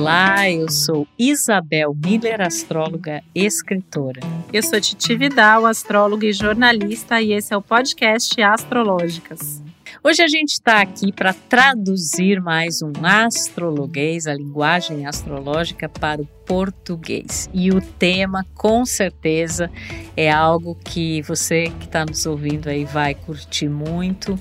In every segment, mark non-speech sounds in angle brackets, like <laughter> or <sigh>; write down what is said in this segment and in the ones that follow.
Olá, eu sou Isabel Miller, astróloga escritora. Eu sou Titi Vidal, astróloga e jornalista, e esse é o podcast Astrológicas. Hoje a gente está aqui para traduzir mais um astrologuês, a linguagem astrológica, para o português. E o tema, com certeza, é algo que você que está nos ouvindo aí vai curtir muito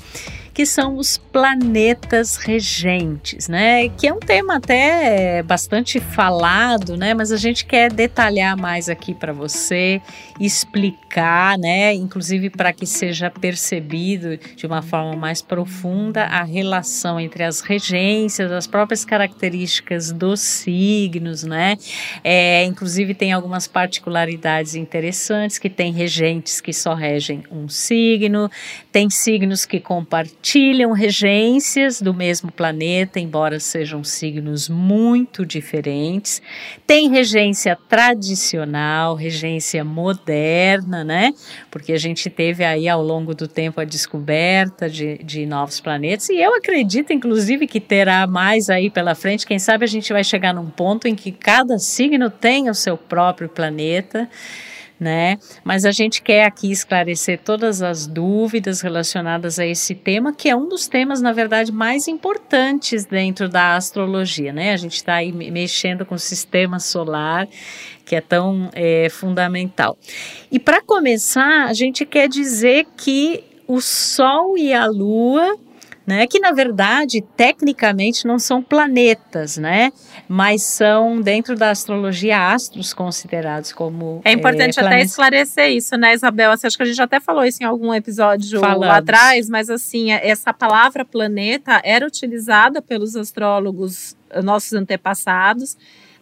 que são os planetas regentes, né? Que é um tema até bastante falado, né? Mas a gente quer detalhar mais aqui para você, explicar, né? Inclusive para que seja percebido de uma forma mais profunda a relação entre as regências, as próprias características dos signos, né? É, inclusive tem algumas particularidades interessantes que tem regentes que só regem um signo, tem signos que compartilham compartilham regências do mesmo planeta, embora sejam signos muito diferentes. Tem regência tradicional, regência moderna, né? Porque a gente teve aí ao longo do tempo a descoberta de, de novos planetas, e eu acredito, inclusive, que terá mais aí pela frente. Quem sabe a gente vai chegar num ponto em que cada signo tem o seu próprio planeta né? Mas a gente quer aqui esclarecer todas as dúvidas relacionadas a esse tema, que é um dos temas, na verdade, mais importantes dentro da astrologia, né? A gente está aí mexendo com o sistema solar, que é tão é, fundamental. E para começar, a gente quer dizer que o Sol e a Lua né? Que na verdade, tecnicamente, não são planetas, né? Mas são, dentro da astrologia, astros considerados como. É importante é, até esclarecer isso, né, Isabel? Assim, acho que a gente até falou isso em algum episódio Falamos. lá atrás, mas assim, essa palavra planeta era utilizada pelos astrólogos, nossos antepassados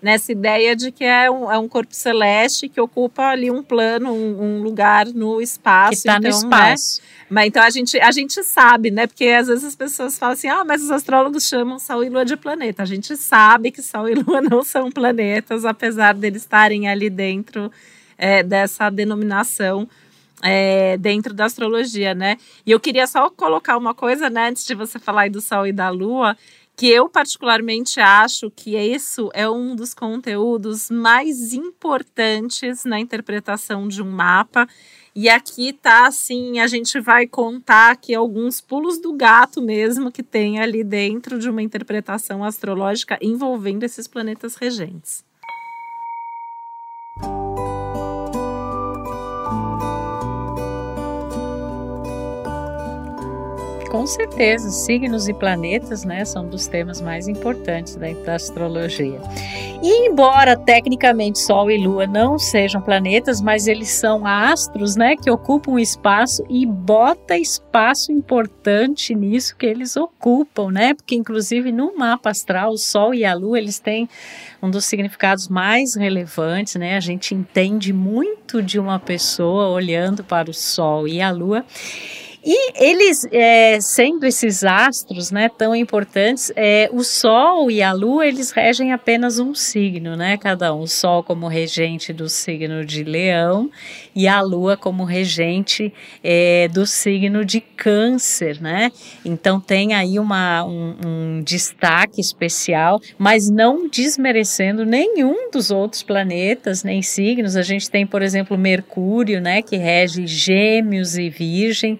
nessa ideia de que é um, é um corpo celeste que ocupa ali um plano, um, um lugar no espaço. Que está então, no espaço. Né? Mas então a gente, a gente sabe, né? Porque às vezes as pessoas falam assim: ah, mas os astrólogos chamam Sol e Lua de planeta. A gente sabe que Sol e Lua <laughs> não são planetas, apesar deles estarem ali dentro é, dessa denominação. É, dentro da astrologia, né? E eu queria só colocar uma coisa, né, antes de você falar aí do Sol e da Lua, que eu particularmente acho que isso é um dos conteúdos mais importantes na interpretação de um mapa. E aqui tá assim, a gente vai contar aqui alguns pulos do gato mesmo que tem ali dentro de uma interpretação astrológica envolvendo esses planetas regentes. Certeza, signos e planetas, né, são dos temas mais importantes da astrologia. E embora tecnicamente Sol e Lua não sejam planetas, mas eles são astros, né, que ocupam espaço e bota espaço importante nisso que eles ocupam, né? Porque inclusive no mapa astral, o Sol e a Lua, eles têm um dos significados mais relevantes, né? A gente entende muito de uma pessoa olhando para o Sol e a Lua. E eles, é, sendo esses astros né, tão importantes, é, o Sol e a Lua, eles regem apenas um signo, né? Cada um. O Sol como regente do signo de Leão e a Lua como regente é, do signo de Câncer, né? Então tem aí uma, um, um destaque especial, mas não desmerecendo nenhum dos outros planetas, nem signos. A gente tem, por exemplo, Mercúrio, né? Que rege Gêmeos e Virgem.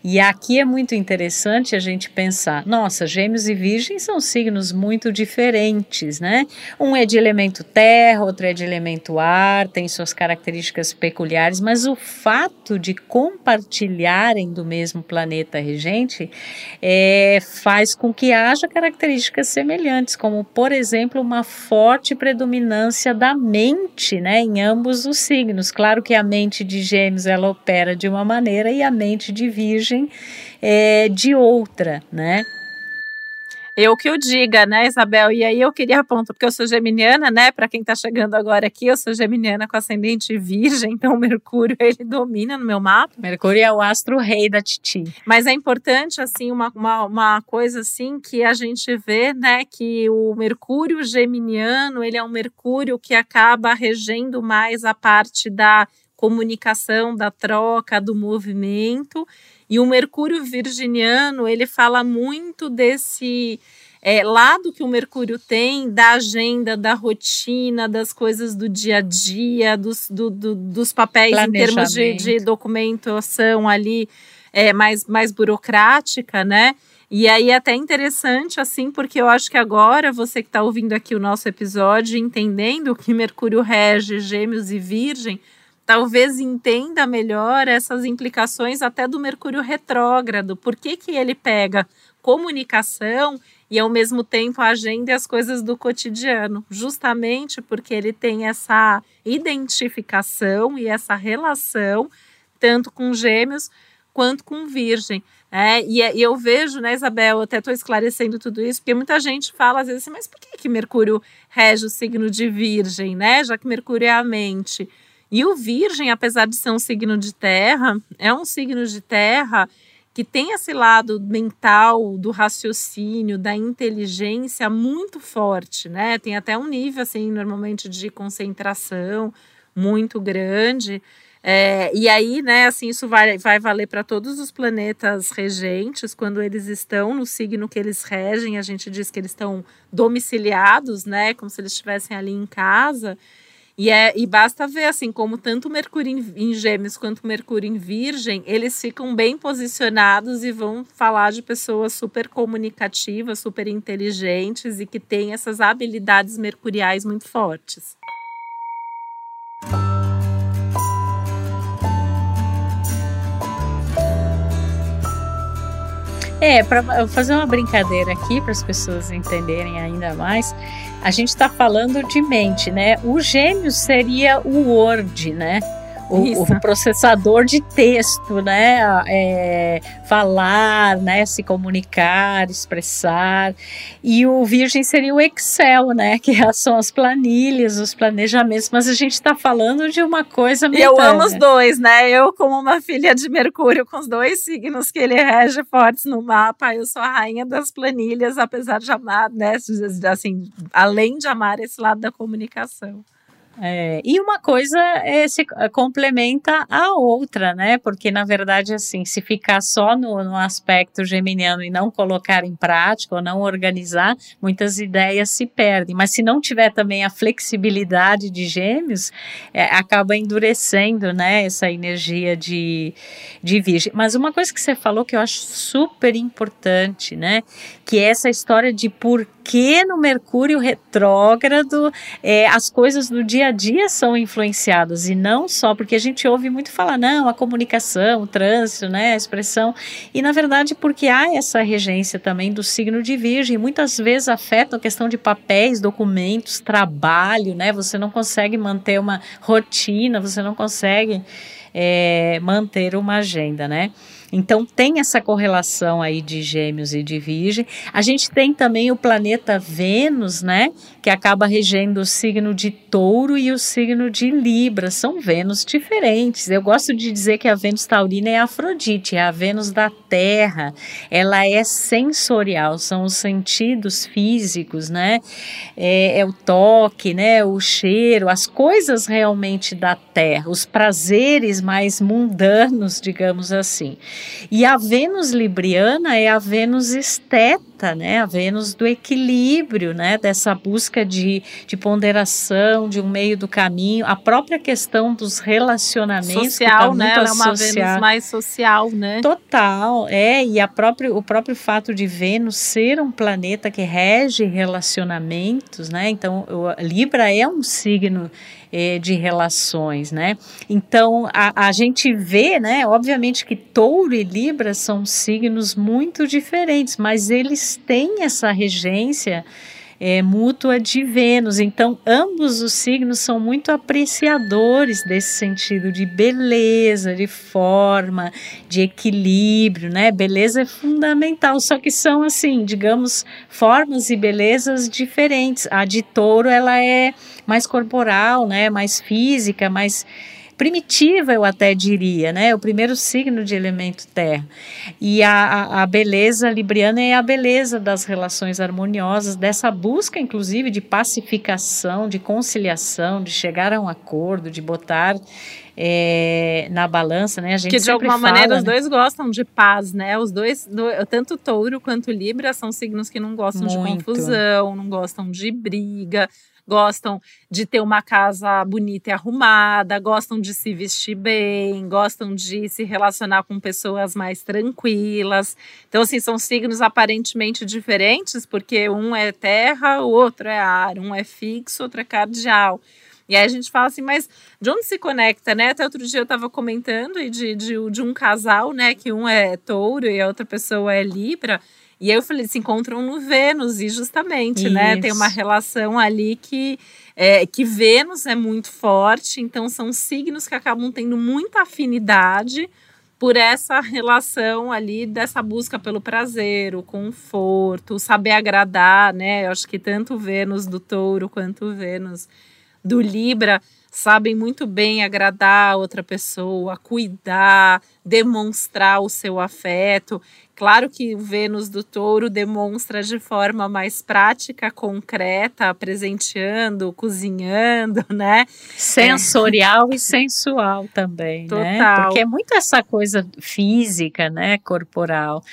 E aqui é muito interessante a gente pensar: nossa, Gêmeos e Virgem são signos muito diferentes, né? Um é de elemento terra, outro é de elemento ar, tem suas características peculiares, mas o fato de compartilharem do mesmo planeta regente é, faz com que haja características semelhantes, como, por exemplo, uma forte predominância da mente, né, em ambos os signos. Claro que a mente de Gêmeos ela opera de uma maneira e a mente de Virgem é, de outra, né? Eu que o diga, né, Isabel? E aí eu queria apontar, porque eu sou geminiana, né? Para quem está chegando agora aqui, eu sou geminiana com ascendente virgem, <laughs> então Mercúrio ele domina no meu mapa. Mercúrio é o astro rei da Titi. Mas é importante, assim, uma, uma, uma coisa assim que a gente vê, né, que o Mercúrio geminiano, ele é um Mercúrio que acaba regendo mais a parte da comunicação, da troca, do movimento. E o Mercúrio virginiano, ele fala muito desse é, lado que o Mercúrio tem da agenda, da rotina, das coisas do dia a dia, dos, do, do, dos papéis em termos de, de documentação ali é, mais, mais burocrática, né? E aí é até interessante, assim, porque eu acho que agora você que está ouvindo aqui o nosso episódio, entendendo que Mercúrio rege Gêmeos e Virgem, talvez entenda melhor essas implicações até do Mercúrio retrógrado. Por que, que ele pega comunicação e ao mesmo tempo a agenda e as coisas do cotidiano, justamente porque ele tem essa identificação e essa relação tanto com gêmeos quanto com virgem. É, e, e, eu vejo, né, Isabel, eu até estou esclarecendo tudo isso, porque muita gente fala às vezes assim, mas por que, que Mercúrio rege o signo de virgem, né? Já que Mercúrio é a mente. E o Virgem, apesar de ser um signo de terra, é um signo de terra que tem esse lado mental, do raciocínio, da inteligência muito forte, né? Tem até um nível, assim, normalmente de concentração muito grande. É, e aí, né, assim, isso vai, vai valer para todos os planetas regentes, quando eles estão no signo que eles regem, a gente diz que eles estão domiciliados, né, como se eles estivessem ali em casa. E, é, e basta ver, assim, como tanto Mercúrio em, em Gêmeos quanto Mercúrio em Virgem, eles ficam bem posicionados e vão falar de pessoas super comunicativas, super inteligentes e que têm essas habilidades mercuriais muito fortes. É, para fazer uma brincadeira aqui para as pessoas entenderem ainda mais, a gente está falando de mente, né? O gêmeo seria o Word, né? O, o, processador de texto, né? É, falar, né? Se comunicar, expressar. E o Virgem seria o Excel, né? <laughs> Que são as planilhas, os planejamentos. Mas a gente está falando de uma coisa meio. Eu amo os dois, né? Eu, como uma filha de Mercúrio, com os dois signos que ele rege fortes no mapa, eu sou a rainha das planilhas, apesar de amar, né? Assim, além de amar esse lado da comunicação. É, e uma coisa é, se complementa a outra, né? Porque, na verdade, assim, se ficar só no, no aspecto geminiano e não colocar em prática ou não organizar, muitas ideias se perdem. Mas se não tiver também a flexibilidade de gêmeos, é, acaba endurecendo, né? Essa energia de, de virgem. Mas uma coisa que você falou que eu acho super importante, né? Que é essa história de por que no Mercúrio retrógrado é, as coisas do dia a dia são influenciadas e não só porque a gente ouve muito falar, não, a comunicação, o trânsito, né, a expressão, e na verdade porque há essa regência também do signo de Virgem, muitas vezes afeta a questão de papéis, documentos, trabalho, né, você não consegue manter uma rotina, você não consegue é, manter uma agenda, né. Então tem essa correlação aí de Gêmeos e de Virgem. A gente tem também o planeta Vênus, né, que acaba regendo o signo de Touro e o signo de Libra. São Vênus diferentes. Eu gosto de dizer que a Vênus taurina é Afrodite, é a Vênus da Terra. Ela é sensorial, são os sentidos físicos, né? É, é o toque, né, o cheiro, as coisas realmente da Terra, os prazeres mais mundanos, digamos assim. E a Vênus libriana é a Vênus esteta, né? A Vênus do equilíbrio, né? Dessa busca de, de ponderação, de um meio do caminho, a própria questão dos relacionamentos. Social, tá né? Ela é uma Vênus mais social, né? Total, é. E a própria, o próprio fato de Vênus ser um planeta que rege relacionamentos, né? Então, Libra é um signo é, de relações, né? Então a, a gente vê, né? Obviamente que Touro e Libra são signos muito diferentes, mas eles têm essa regência é, mútua de Vênus. Então, ambos os signos são muito apreciadores desse sentido de beleza, de forma, de equilíbrio, né? Beleza é fundamental, só que são assim, digamos, formas e belezas diferentes. A de touro, ela é mais corporal, né? Mais física, mais primitiva, eu até diria, né? O primeiro signo de elemento terra. E a, a, a beleza libriana é a beleza das relações harmoniosas, dessa busca, inclusive, de pacificação, de conciliação, de chegar a um acordo, de botar é, na balança, né? A gente que de alguma fala, maneira né? os dois gostam de paz, né? Os dois, do, tanto touro quanto libra, são signos que não gostam Muito. de confusão, não gostam de briga, gostam de ter uma casa bonita e arrumada, gostam de se vestir bem, gostam de se relacionar com pessoas mais tranquilas. Então, assim, são signos aparentemente diferentes, porque um é terra, o outro é ar, um é fixo, outro é cardial. E aí a gente fala assim, mas de onde se conecta, né? Até outro dia eu estava comentando de, de, de um casal, né? Que um é touro e a outra pessoa é libra. E aí eu falei, se encontram no Vênus, e justamente, né? Tem uma Isso. relação ali que, é, que Vênus é muito forte, então são signos que acabam tendo muita afinidade por essa relação ali dessa busca pelo prazer, o conforto, o saber agradar, né? Eu acho que tanto o Vênus do touro quanto o Vênus do Libra sabem muito bem agradar a outra pessoa, cuidar, demonstrar o seu afeto. Claro que o Vênus do Touro demonstra de forma mais prática, concreta, presenteando, cozinhando, <laughs> né? sensorial e sensual também, né? Total. Porque é muito essa coisa física, né, corporal.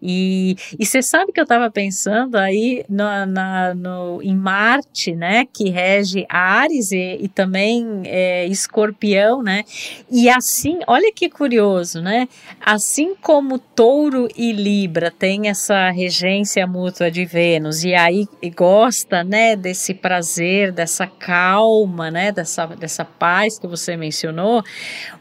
E e você sabe que eu estava pensando aí na, na- no, em Marte, né, que rege Ares e, e também é, Escorpião, né? E assim, olha que curioso, né? Assim como Touro e Libra têm essa regência mútua de Vênus e aí gosta, né, desse prazer, dessa calma, né, dessa, dessa paz que você mencionou,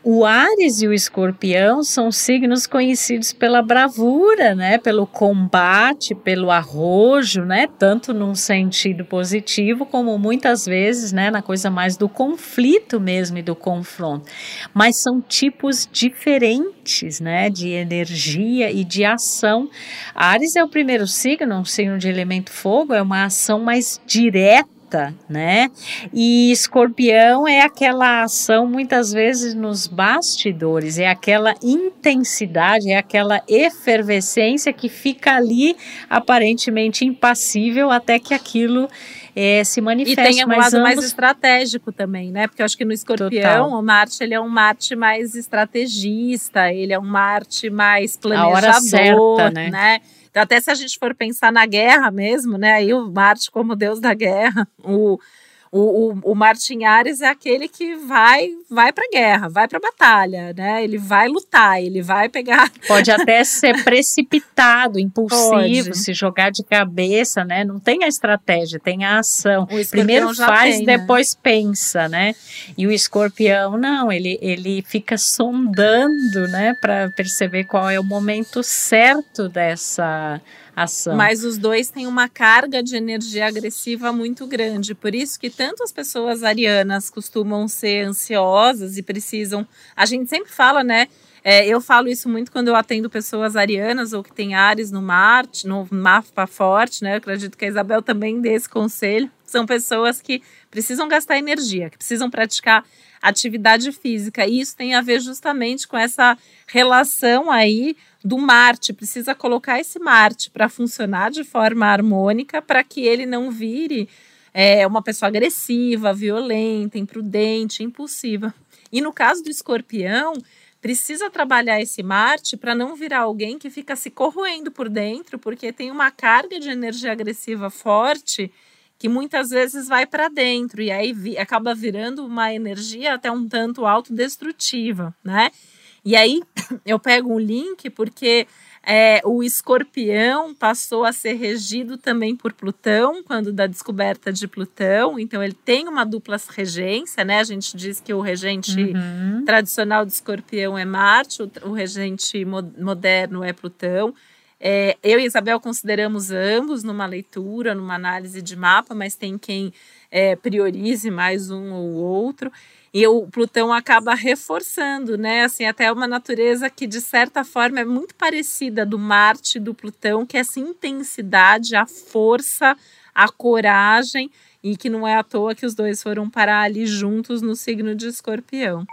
o Ares e o Escorpião são signos conhecidos pela bravura, né, pelo combate, pelo arrojo, né, tanto num sentido positivo como muitas vezes, né, na coisa mais do conflito mesmo e do confronto. Mas são tipos diferentes, né, de energia e de ação. Ares é o primeiro signo, um signo de elemento fogo, é uma ação mais direta, né? E escorpião é aquela ação muitas vezes nos bastidores, é aquela intensidade, é aquela efervescência que fica ali aparentemente impassível até que aquilo eh, se E manifeste. tem um lado mais ambos- estratégico também, né? Porque eu acho que no escorpião, Total. o Marte ele é um Marte mais estrategista, ele é um Marte mais A hora planejador, certa, né? Então, até se a gente for pensar na guerra mesmo, né? Aí o Marte como deus da guerra, o, o, o, o Marte em Ares é aquele que vai vai para guerra, vai para batalha, né? Ele vai lutar, ele vai pegar <laughs> Pode até ser precipitado, impulsivo, Pode. se jogar de cabeça, né? Não tem a estratégia, tem a ação. Primeiro faz, tem, né? depois pensa, né? E o escorpião, não, ele, ele fica sondando, né? Para perceber qual é o momento certo dessa ação. Mas os dois têm uma carga de energia agressiva muito grande. Por isso que tanto as pessoas arianas costumam ser ansiosas e precisam. A gente sempre fala, né? É, eu falo isso muito quando eu atendo pessoas arianas ou que tem Ares no Marte, no mapa forte, né? Eu acredito que a Isabel também dê esse conselho. São pessoas que precisam gastar energia, que precisam praticar atividade física. E isso tem a ver justamente com essa relação aí do Marte. Precisa colocar esse Marte para funcionar de forma harmônica para que ele não vire é, uma pessoa agressiva, violenta, imprudente, impulsiva. E no caso do escorpião, precisa trabalhar esse Marte para não virar alguém que fica se corroendo por dentro, porque tem uma carga de energia agressiva forte que muitas vezes vai para dentro e aí vi, acaba virando uma energia até um tanto autodestrutiva, né? E aí <coughs> eu pego um link porque é, o escorpião passou a ser regido também por Plutão, quando da descoberta de Plutão. Então ele tem uma dupla regência, né? A gente diz que o regente Uhum. tradicional do escorpião é Marte, o, o regente mo- moderno é Plutão. É, eu e Isabel consideramos ambos numa leitura, numa análise de mapa, mas tem quem é, priorize mais um ou outro. E o Plutão acaba reforçando, né? Assim, até uma natureza que, de certa forma, é muito parecida do Marte e do Plutão, que é essa intensidade, a força, a coragem, e que não é à toa que os dois foram parar ali juntos no signo de escorpião.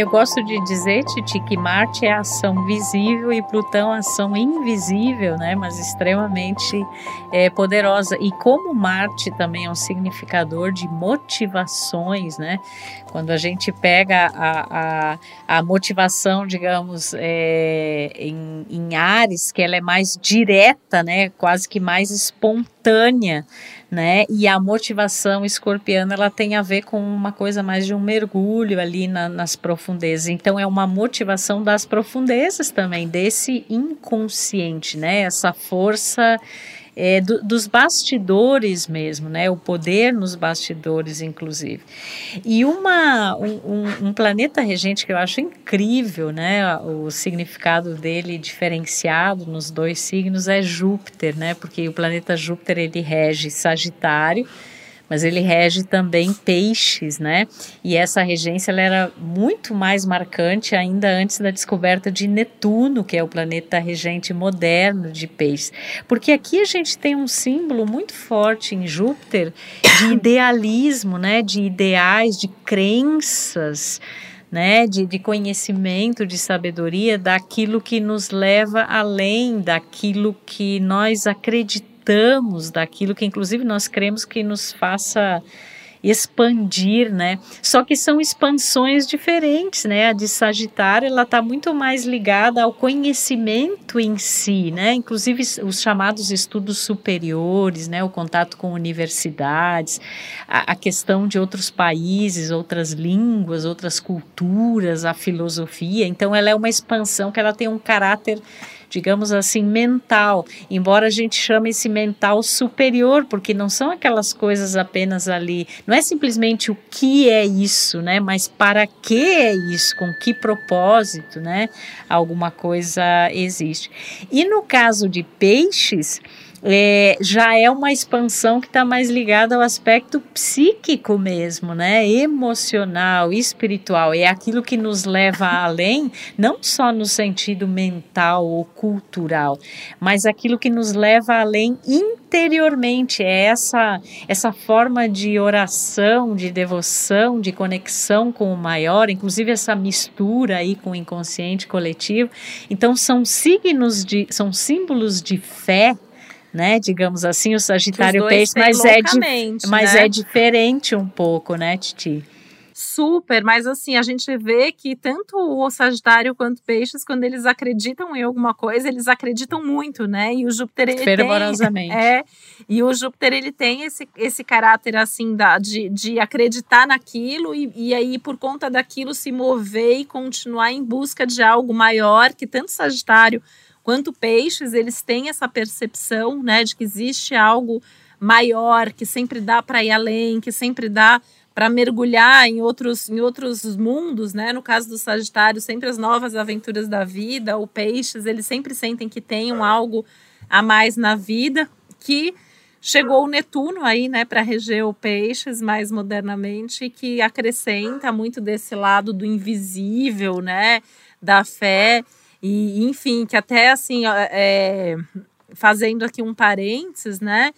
Eu gosto de dizer, Titi, que Marte é ação visível e Plutão ação invisível, né? Mas extremamente é, poderosa. E como Marte também é um significador de motivações, né? Quando a gente pega a, a, a motivação, digamos, é, em, em Ares, que ela é mais direta, né? Quase que mais espontânea né? E a motivação escorpiana ela tem a ver com uma coisa mais de um mergulho ali na, nas profundezas. Então é uma motivação das profundezas também, desse inconsciente, né? Essa força é, do, dos bastidores mesmo, né? O poder nos bastidores, inclusive. E uma, um, um, planeta regente que eu acho incrível, né? O significado dele diferenciado nos dois signos é Júpiter, né? Porque o planeta Júpiter ele rege Sagitário mas ele rege também peixes, né? E essa regência ela era muito mais marcante ainda antes da descoberta de Netuno, que é o planeta regente moderno de peixes. Porque aqui a gente tem um símbolo muito forte em Júpiter de idealismo, né? De ideais, de crenças. Né, de, de, conhecimento, de sabedoria, daquilo que nos leva além daquilo que nós acreditamos daquilo que inclusive nós cremos que nos faça expandir, né? Só que são expansões diferentes, né? A de Sagitário, ela está muito mais ligada ao conhecimento em si, né? Inclusive os chamados estudos superiores, né? O contato com universidades, a, a questão de outros países, outras línguas, outras culturas, a filosofia. Então, ela é uma expansão que ela tem um caráter digamos assim, mental, embora a gente chame esse mental superior, porque não são aquelas coisas apenas ali, não é simplesmente o que é isso, né, mas para que é isso, com que propósito, né, alguma coisa existe. E no caso de peixes, é, já é uma expansão que está mais ligada ao aspecto psíquico mesmo, né? Emocional, espiritual. É aquilo que nos leva <laughs> além, não só no sentido mental ou cultural, mas aquilo que nos leva além interiormente. É essa, essa forma de oração, de devoção, de conexão com o maior, inclusive essa mistura aí com o inconsciente coletivo. Então, são signos de, são símbolos de fé né? Digamos assim, o Sagitário Peixe, mas, é, di mas né? é diferente um pouco, né, Titi? Super, mas assim, a gente vê que tanto o Sagitário quanto Peixes, quando eles acreditam em alguma coisa, eles acreditam muito, né? E o Júpiter ele Fervorosamente. tem. É, e o Júpiter ele tem esse, esse caráter assim da, de, de acreditar naquilo e, e aí, por conta daquilo, se mover e continuar em busca de algo maior que tanto Sagitário quanto peixes, eles têm essa percepção, né, de que existe algo maior, que sempre dá para ir além, que sempre dá para mergulhar em outros, em outros mundos, né? No caso do Sagitário, sempre as novas aventuras da vida, o Peixes, eles sempre sentem que tem um algo a mais na vida, que chegou o Netuno aí, né, para reger o Peixes mais modernamente, que acrescenta muito desse lado do invisível, né, da fé e, enfim, que até assim, é, fazendo aqui um parênteses, né?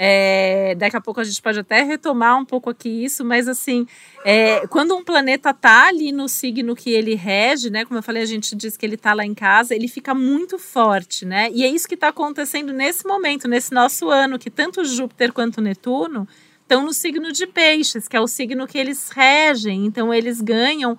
É, daqui a pouco a gente pode até retomar um pouco aqui isso, mas assim, é, quando um planeta tá ali no signo que ele rege, né? Como eu falei, a gente diz que ele tá lá em casa, ele fica muito forte, né? E é isso que está acontecendo nesse momento, nesse nosso ano, que tanto Júpiter quanto Netuno estão no signo de Peixes, que é o signo que eles regem, então eles ganham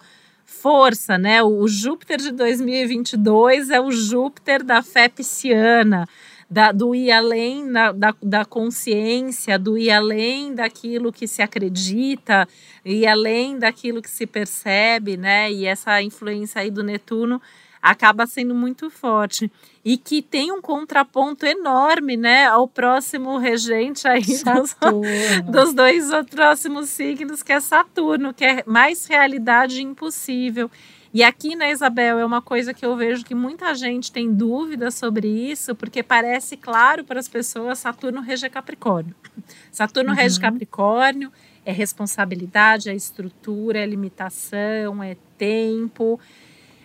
força, né? O Júpiter de 2022 é o Júpiter da fé pisciana, da, do ir além da, da, da, consciência, do ir além daquilo que se acredita, ir além daquilo que se percebe, né? E essa influência aí do Netuno acaba sendo muito forte e que tem um contraponto enorme, né, ao próximo regente aí dos, <laughs> dos, dois próximos signos, que é Saturno, que é mais realidade impossível. E aqui, né, Isabel, é uma coisa que eu vejo que muita gente tem dúvida sobre isso, porque parece claro para as pessoas, Saturno rege Capricórnio. Saturno uhum. rege Capricórnio, é responsabilidade, é estrutura, é limitação, é tempo,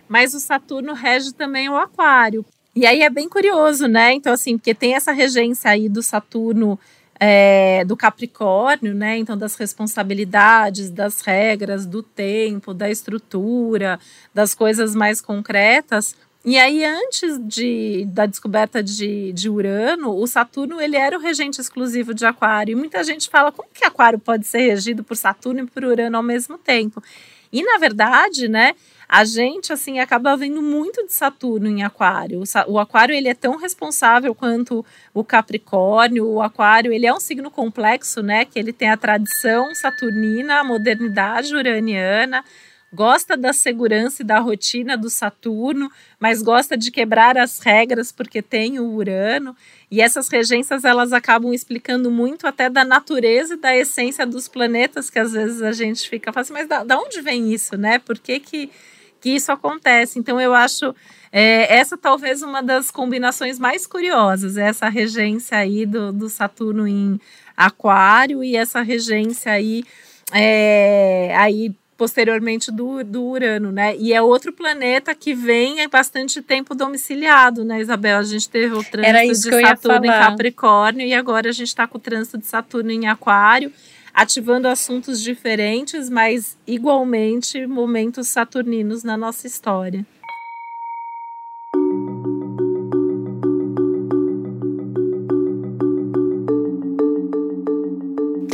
mas o Saturno rege também o Aquário. E aí é bem curioso, né? Então, assim, porque tem essa regência aí do Saturno é, do Capricórnio, né? Então, das responsabilidades, das regras, do tempo, da estrutura, das coisas mais concretas. E aí, antes de, da descoberta de, de Urano, o Saturno ele era o regente exclusivo de Aquário. E muita gente fala como que Aquário pode ser regido por Saturno e por Urano ao mesmo tempo. E na verdade, né, a gente assim acaba vendo muito de Saturno em Aquário. O Aquário ele é tão responsável quanto o Capricórnio. O Aquário ele é um signo complexo, né? Que ele tem a tradição saturnina, a modernidade uraniana gosta da segurança e da rotina do Saturno, mas gosta de quebrar as regras porque tem o Urano. E essas regências elas acabam explicando muito até da natureza e da essência dos planetas, que às vezes a gente fica assim, mas da, da onde vem isso, né? Por que, que, que isso acontece? Então eu acho é, essa talvez uma das combinações mais curiosas, essa regência aí do, do Saturno em Aquário e essa regência aí, é, aí posteriormente do, do Urano, né? E é outro planeta que vem há bastante tempo domiciliado, né, Isabel? A gente teve o trânsito de Saturno em Capricórnio e agora a gente está com o trânsito de Saturno em Aquário, ativando assuntos diferentes, mas igualmente momentos saturninos na nossa história.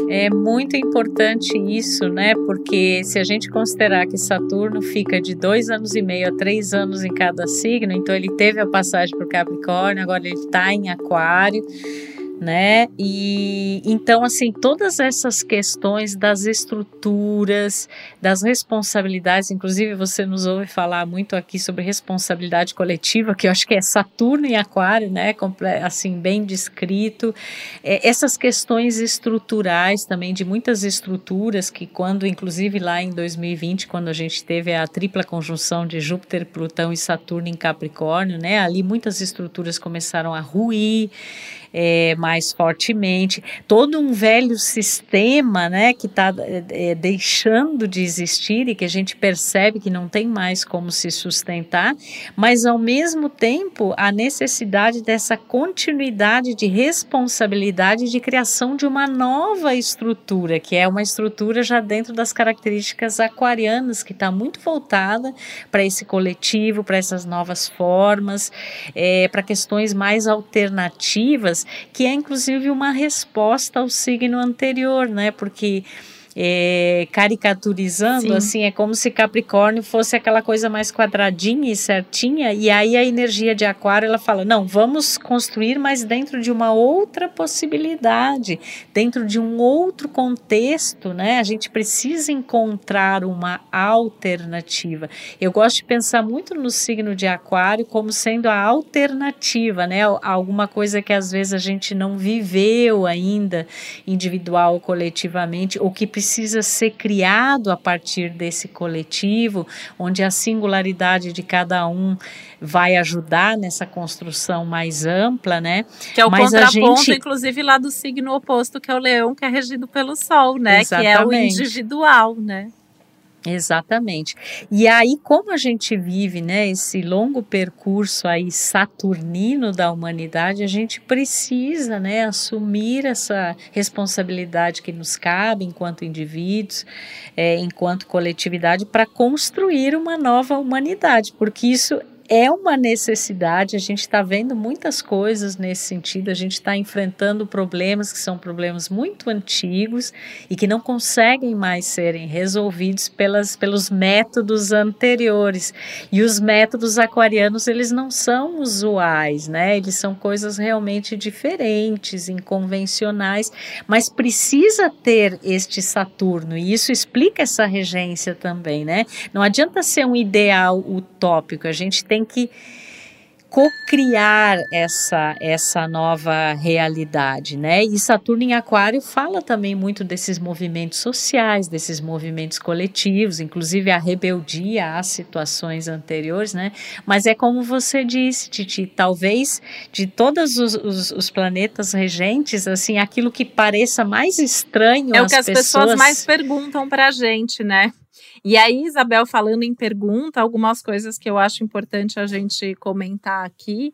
É muito importante isso, né? Porque se a gente considerar que Saturno fica de dois anos e meio a três anos em cada signo, então ele teve a passagem o Capricórnio, agora ele está em Aquário né? E então assim, todas essas questões das estruturas, das responsabilidades, inclusive você nos ouve falar muito aqui sobre responsabilidade coletiva, que eu acho que é Saturno e Aquário, né? Assim, bem descrito. É, essas questões estruturais também de muitas estruturas que quando inclusive lá em 2020, quando a gente teve a tripla conjunção de Júpiter, Plutão e Saturno em Capricórnio, né? Ali muitas estruturas começaram a ruir é, mais fortemente, todo um velho sistema né, que está é, deixando de existir e que a gente percebe que não tem mais como se sustentar, mas ao mesmo tempo a necessidade dessa continuidade de responsabilidade de criação de uma nova estrutura, que é uma estrutura já dentro das características aquarianas, que está muito voltada para esse coletivo, para essas novas formas, é, para questões mais alternativas que é inclusive uma resposta ao signo anterior, né? Porque é, caricaturizando, Sim. assim, é como se Capricórnio fosse aquela coisa mais quadradinha e certinha, e aí a energia de Aquário ela fala: não, vamos construir, mas dentro de uma outra possibilidade, dentro de um outro contexto, né? A gente precisa encontrar uma alternativa. Eu gosto de pensar muito no signo de Aquário como sendo a alternativa, né? Alguma coisa que às vezes a gente não viveu ainda, individual ou coletivamente, ou que precisa ser criado a partir desse coletivo, onde a singularidade de cada um vai ajudar nessa construção mais ampla, né? Que é o Mas contraponto, gente... inclusive, lá do signo oposto, que é o leão, que é regido pelo sol, né? Exatamente. Que é o individual, né? Exatamente. E aí, como a gente vive, né, esse longo percurso aí saturnino da humanidade, a gente precisa, né, assumir essa responsabilidade que nos cabe enquanto indivíduos, é, enquanto coletividade, para construir uma nova humanidade, porque isso é uma necessidade, a gente está vendo muitas coisas nesse sentido, a gente está enfrentando problemas que são problemas muito antigos e que não conseguem mais serem resolvidos pelas, pelos métodos anteriores. E os métodos aquarianos, eles não são usuais, né? Eles são coisas realmente diferentes, inconvencionais, mas precisa ter este Saturno, e isso explica essa regência também, né? Não adianta ser um ideal utópico, a gente tem tem que co-criar essa, essa nova realidade, né? E Saturno em Aquário fala também muito desses movimentos sociais, desses movimentos coletivos, inclusive a rebeldia às situações anteriores, né? Mas é como você disse, Titi, talvez de todos os, os, os planetas regentes, assim, aquilo que pareça mais estranho é o que as pessoas, pessoas mais perguntam para a gente, né? E aí, Isabel, falando em pergunta, algumas coisas que eu acho importante a gente comentar aqui.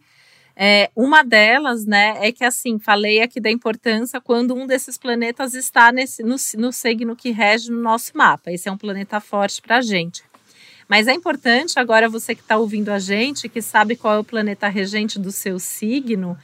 É, uma delas, né, é que assim, falei aqui da importância quando um desses planetas está nesse, no, no signo que rege no nosso mapa. Esse é um planeta forte para a gente. Mas é importante agora você que está ouvindo a gente, que sabe qual é o planeta regente do seu signo,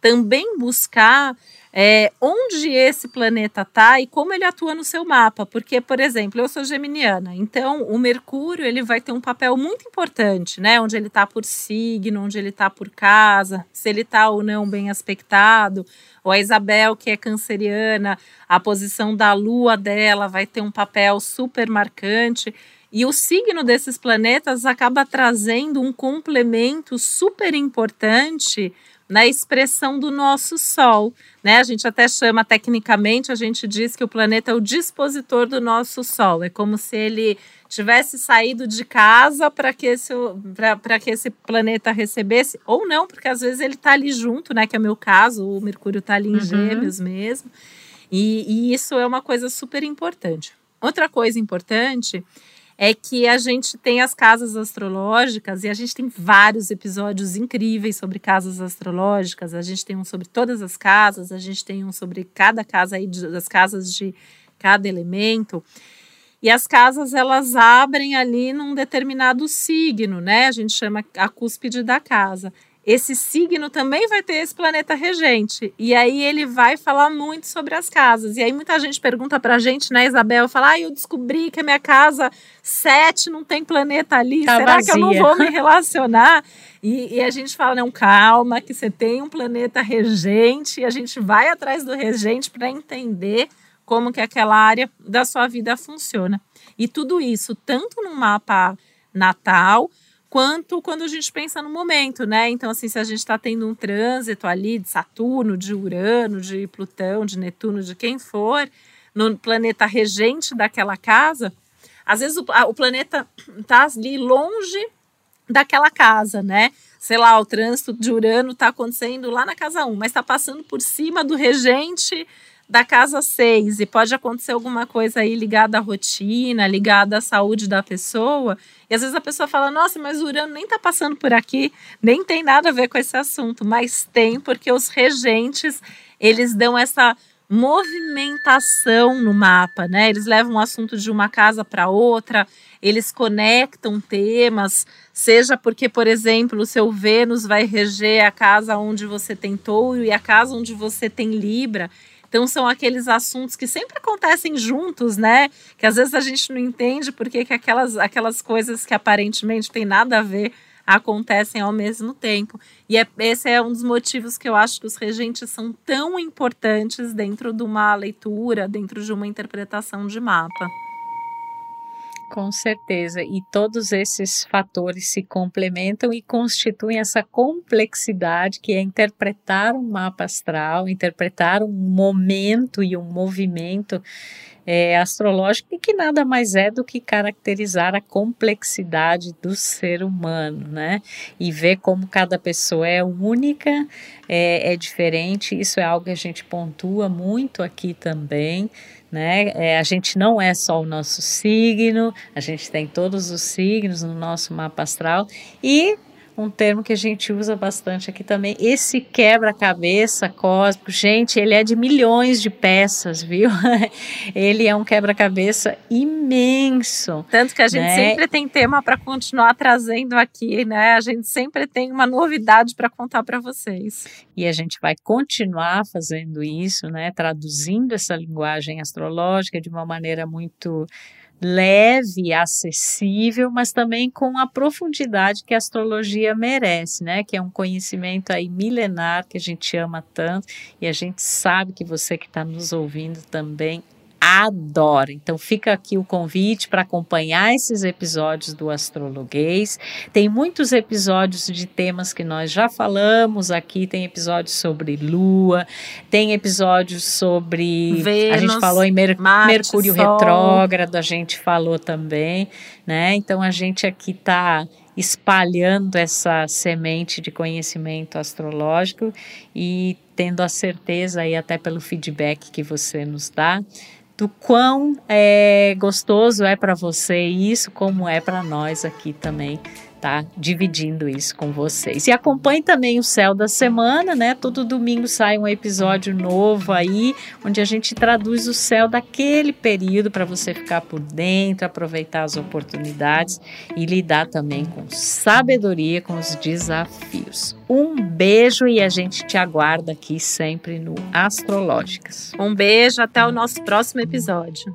também buscar é, onde esse planeta está e como ele atua no seu mapa. Porque, por exemplo, eu sou geminiana, então o Mercúrio ele vai ter um papel muito importante, né? Onde ele está por signo, onde ele está por casa, se ele está ou não bem aspectado. Ou a Isabel, que é canceriana, a posição da lua dela vai ter um papel super marcante. E o signo desses planetas acaba trazendo um complemento super importante na expressão do nosso Sol. Né? A gente até chama tecnicamente, a gente diz que o planeta é o dispositor do nosso Sol. É como se ele tivesse saído de casa para que, esse, que esse planeta recebesse, ou não, porque às vezes ele está ali junto, né? Que é o meu caso, o Mercúrio está ali em uhum. Gêmeos mesmo. E, e isso é uma coisa super importante. Outra coisa importante é que a gente tem as casas astrológicas e a gente tem vários episódios incríveis sobre casas astrológicas. A gente tem um sobre todas as casas, a gente tem um sobre cada casa aí, das casas de cada elemento. E as casas elas abrem ali num determinado signo, né? A gente chama a cúspide da casa esse signo também vai ter esse planeta regente. E aí ele vai falar muito sobre as casas. E aí muita gente pergunta pra gente, né, Isabel? Fala, ah, eu descobri que a minha casa 7 não tem planeta ali. Tá Será vazia. que eu não vou me <laughs> relacionar? E, e, a gente fala, não, calma, que você tem um planeta regente. E a gente vai atrás do regente para entender como que aquela área da sua vida funciona. E tudo isso, tanto no mapa natal quanto quando a gente pensa no momento, né? Então, assim, se a gente está tendo um trânsito ali de Saturno, de Urano, de Plutão, de Netuno, de quem for, no planeta regente daquela casa, às vezes o, o planeta está ali longe daquela casa, né? Sei lá, o trânsito de Urano está acontecendo lá na casa 1, mas está passando por cima do regente da casa 6 e pode acontecer alguma coisa aí ligada à rotina, ligada à saúde da pessoa. E às vezes a pessoa fala: Nossa, mas o Urano nem está passando por aqui, nem tem nada a ver com esse assunto. Mas tem, porque os regentes eles dão essa movimentação no mapa, né? Eles levam o assunto de uma casa para outra, eles conectam temas, seja porque, por exemplo, o seu Vênus vai reger a casa onde você tem touro e a casa onde você tem Libra. Então são aqueles assuntos que sempre acontecem juntos, né? Que às vezes a gente não entende porque que aquelas, aquelas coisas que aparentemente têm nada a ver acontecem ao mesmo tempo. E é, esse é um dos motivos que eu acho que os regentes são tão importantes dentro de uma leitura, dentro de uma interpretação de mapa. Com certeza, e todos esses fatores se complementam e constituem essa complexidade que é interpretar um mapa astral, interpretar um momento e um movimento é, astrológico e que nada mais é do que caracterizar a complexidade do ser humano, né? E ver como cada pessoa é única, é, é diferente. Isso é algo que a gente pontua muito aqui também né? É, a gente não é só o nosso signo, a gente tem todos os signos no nosso mapa astral e um termo que a gente usa bastante aqui também, esse quebra-cabeça cósmico. Gente, ele é de milhões de peças, viu? <laughs> ele é um quebra-cabeça imenso. Tanto que a gente né? sempre tem tema para continuar trazendo aqui, né? A gente sempre tem uma novidade para contar para vocês. E a gente vai continuar fazendo isso, né? Traduzindo essa linguagem astrológica de uma maneira muito leve, acessível, mas também com a profundidade que a astrologia merece, né? Que é um conhecimento aí milenar que a gente ama tanto e a gente sabe que você que está nos ouvindo também adora. Então fica aqui o convite para acompanhar esses episódios do Astrologuês. Tem muitos episódios de temas que nós já falamos aqui, tem episódios sobre lua, tem episódios sobre Vênus, a gente falou em Mer Marte, Mercúrio Sol. retrógrado, a gente falou também, né? Então a gente aqui está espalhando essa semente de conhecimento astrológico e tendo a certeza aí até pelo feedback que você nos dá do quão é, gostoso é para você isso, como é para nós aqui também tá dividindo isso com vocês. E acompanhe também o Céu da Semana, né? Todo domingo sai um episódio novo aí, onde a gente traduz o céu daquele período para você ficar por dentro, aproveitar as oportunidades e lidar também com sabedoria com os desafios. Um beijo e a gente te aguarda aqui sempre no Astrológicas. Um beijo, até o nosso próximo episódio.